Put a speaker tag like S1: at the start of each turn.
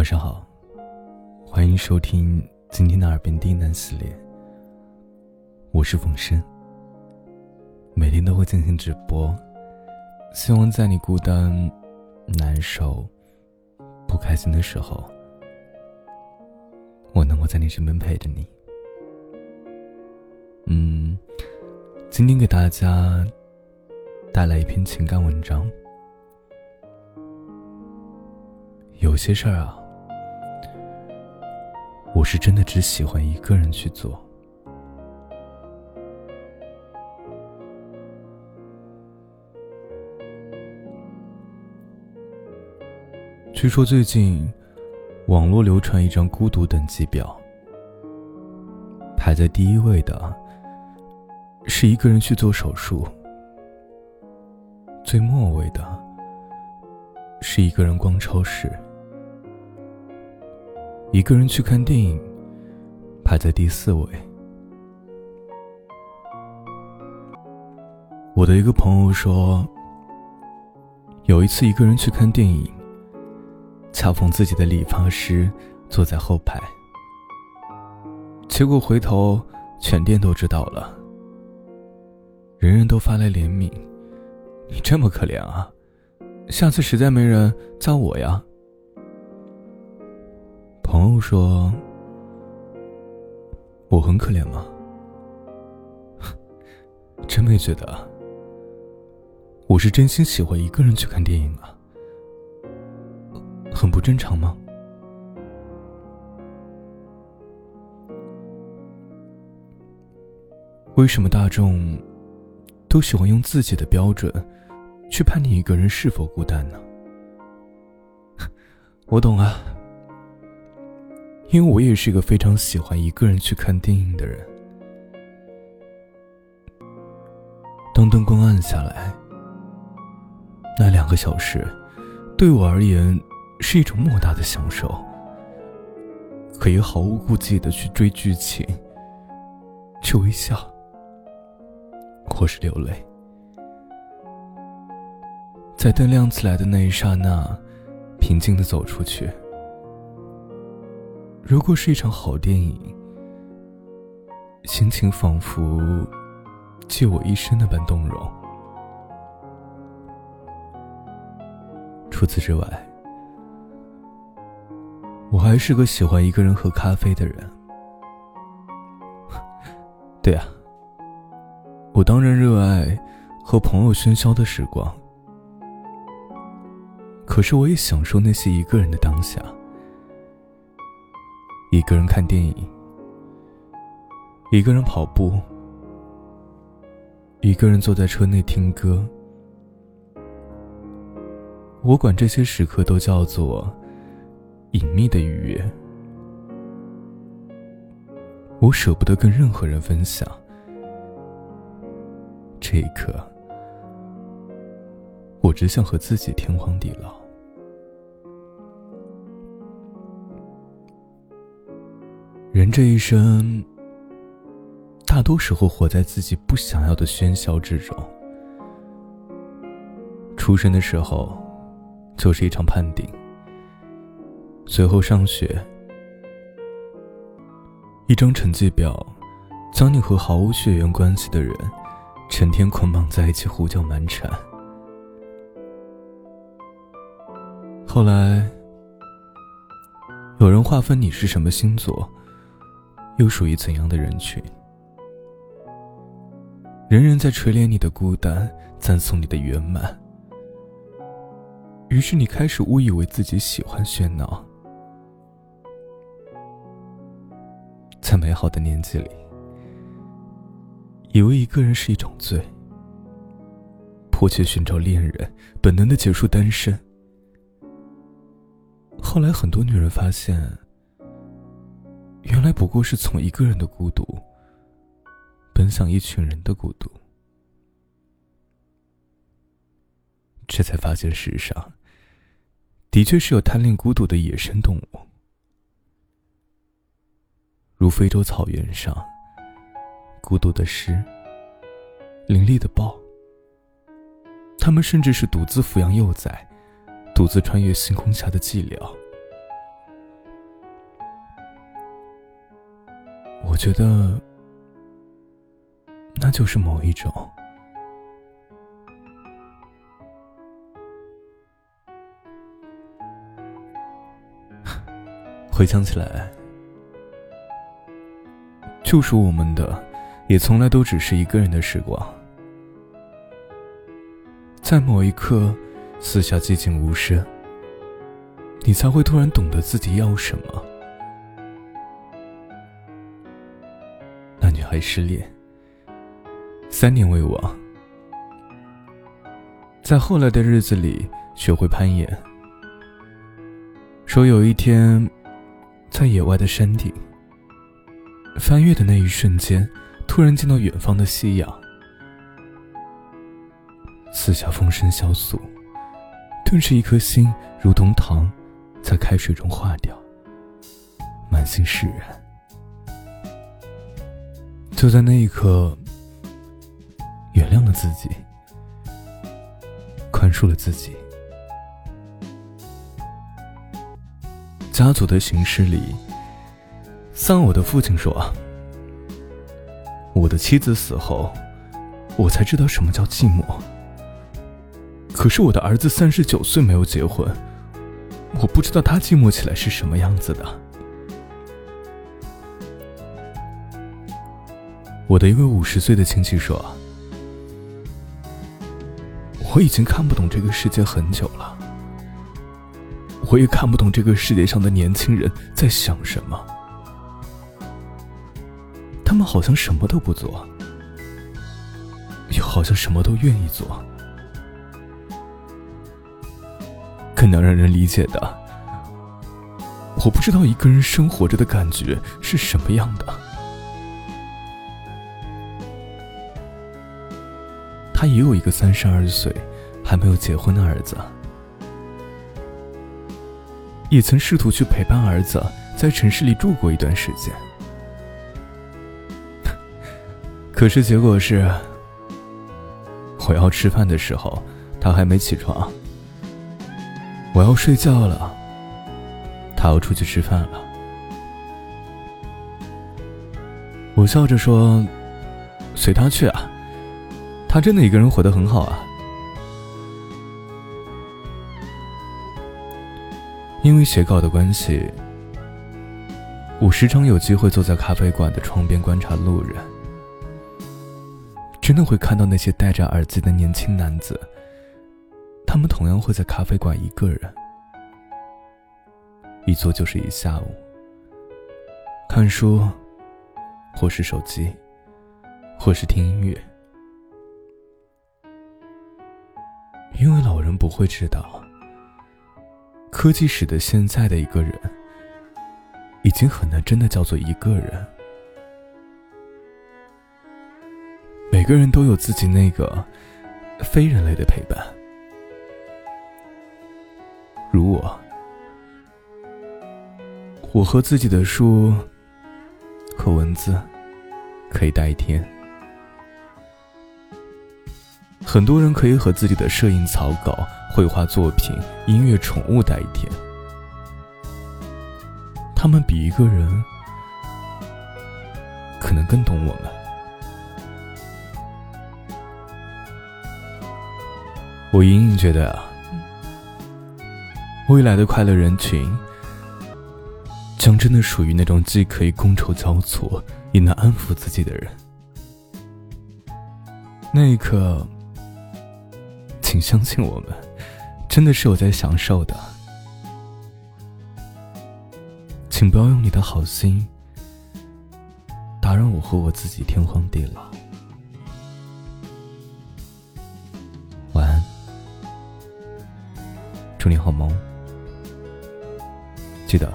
S1: 晚上好，欢迎收听今天的耳边低喃系列。我是冯生，每天都会进行直播，希望在你孤单、难受、不开心的时候，我能够在你身边陪着你。嗯，今天给大家带来一篇情感文章。有些事儿啊，我是真的只喜欢一个人去做。据说最近，网络流传一张孤独等级表，排在第一位的是一个人去做手术，最末位的是一个人逛超市。一个人去看电影，排在第四位。我的一个朋友说，有一次一个人去看电影，恰逢自己的理发师坐在后排，结果回头全店都知道了，人人都发来怜悯：“你这么可怜啊，下次实在没人，叫我呀。”朋友说：“我很可怜吗？真没觉得。我是真心喜欢一个人去看电影啊，很不正常吗？为什么大众都喜欢用自己的标准去判定一个人是否孤单呢？我懂啊。”因为我也是一个非常喜欢一个人去看电影的人。当灯光暗下来，那两个小时，对我而言是一种莫大的享受。可以毫无顾忌的去追剧情，去微笑，或是流泪。在灯亮起来的那一刹那，平静的走出去。如果是一场好电影，心情仿佛借我一生那般动容。除此之外，我还是个喜欢一个人喝咖啡的人。对啊，我当然热爱和朋友喧嚣的时光，可是我也享受那些一个人的当下。一个人看电影，一个人跑步，一个人坐在车内听歌。我管这些时刻都叫做隐秘的愉悦。我舍不得跟任何人分享。这一刻，我只想和自己天荒地老。人这一生，大多时候活在自己不想要的喧嚣之中。出生的时候，就是一场判定；随后上学，一张成绩表，将你和毫无血缘关系的人，成天捆绑在一起，胡搅蛮缠。后来，有人划分你是什么星座。又属于怎样的人群？人人在垂怜你的孤单，赞颂你的圆满。于是你开始误以为自己喜欢喧闹，在美好的年纪里，以为一个人是一种罪，迫切寻找恋人，本能的结束单身。后来很多女人发现。原来不过是从一个人的孤独，奔向一群人的孤独，这才发现世上的确是有贪恋孤独的野生动物，如非洲草原上孤独的狮、凌厉的豹，他们甚至是独自抚养幼崽、独自穿越星空下的寂寥。觉得那就是某一种。回想起来，救赎我们的，也从来都只是一个人的时光。在某一刻，四下寂静无声，你才会突然懂得自己要什么。还失恋，三年未亡，在后来的日子里学会攀岩，说有一天。在野外的山顶，翻越的那一瞬间，突然见到远方的夕阳，四下风声萧肃，顿时一颗心如同糖，在开水中化掉，满心释然。就在那一刻，原谅了自己，宽恕了自己。家族的形式里，丧偶的父亲说：“我的妻子死后，我才知道什么叫寂寞。可是我的儿子三十九岁没有结婚，我不知道他寂寞起来是什么样子的。”我的一位五十岁的亲戚说：“我已经看不懂这个世界很久了。”我也看不懂这个世界上的年轻人在想什么，他们好像什么都不做，又好像什么都愿意做。更难让人理解的，我不知道一个人生活着的感觉是什么样的。他也有一个三十二岁还没有结婚的儿子。也曾试图去陪伴儿子在城市里住过一段时间，可是结果是，我要吃饭的时候，他还没起床；我要睡觉了，他要出去吃饭了。我笑着说：“随他去啊，他真的一个人活得很好啊。”因为写稿的关系，我时常有机会坐在咖啡馆的窗边观察路人。真的会看到那些戴着耳机的年轻男子，他们同样会在咖啡馆一个人，一坐就是一下午，看书，或是手机，或是听音乐。人不会知道。科技使得现在的一个人，已经很难真的叫做一个人。每个人都有自己那个非人类的陪伴，如我，我和自己的书和文字可以待一天。很多人可以和自己的摄影草稿。绘画作品、音乐、宠物待一天，他们比一个人可能更懂我们。我隐隐觉得啊，未来的快乐人群将真的属于那种既可以觥筹交错，也能安抚自己的人。那一刻，请相信我们。真的是我在享受的，请不要用你的好心打扰我和我自己天荒地老。晚安，祝你好梦，记得。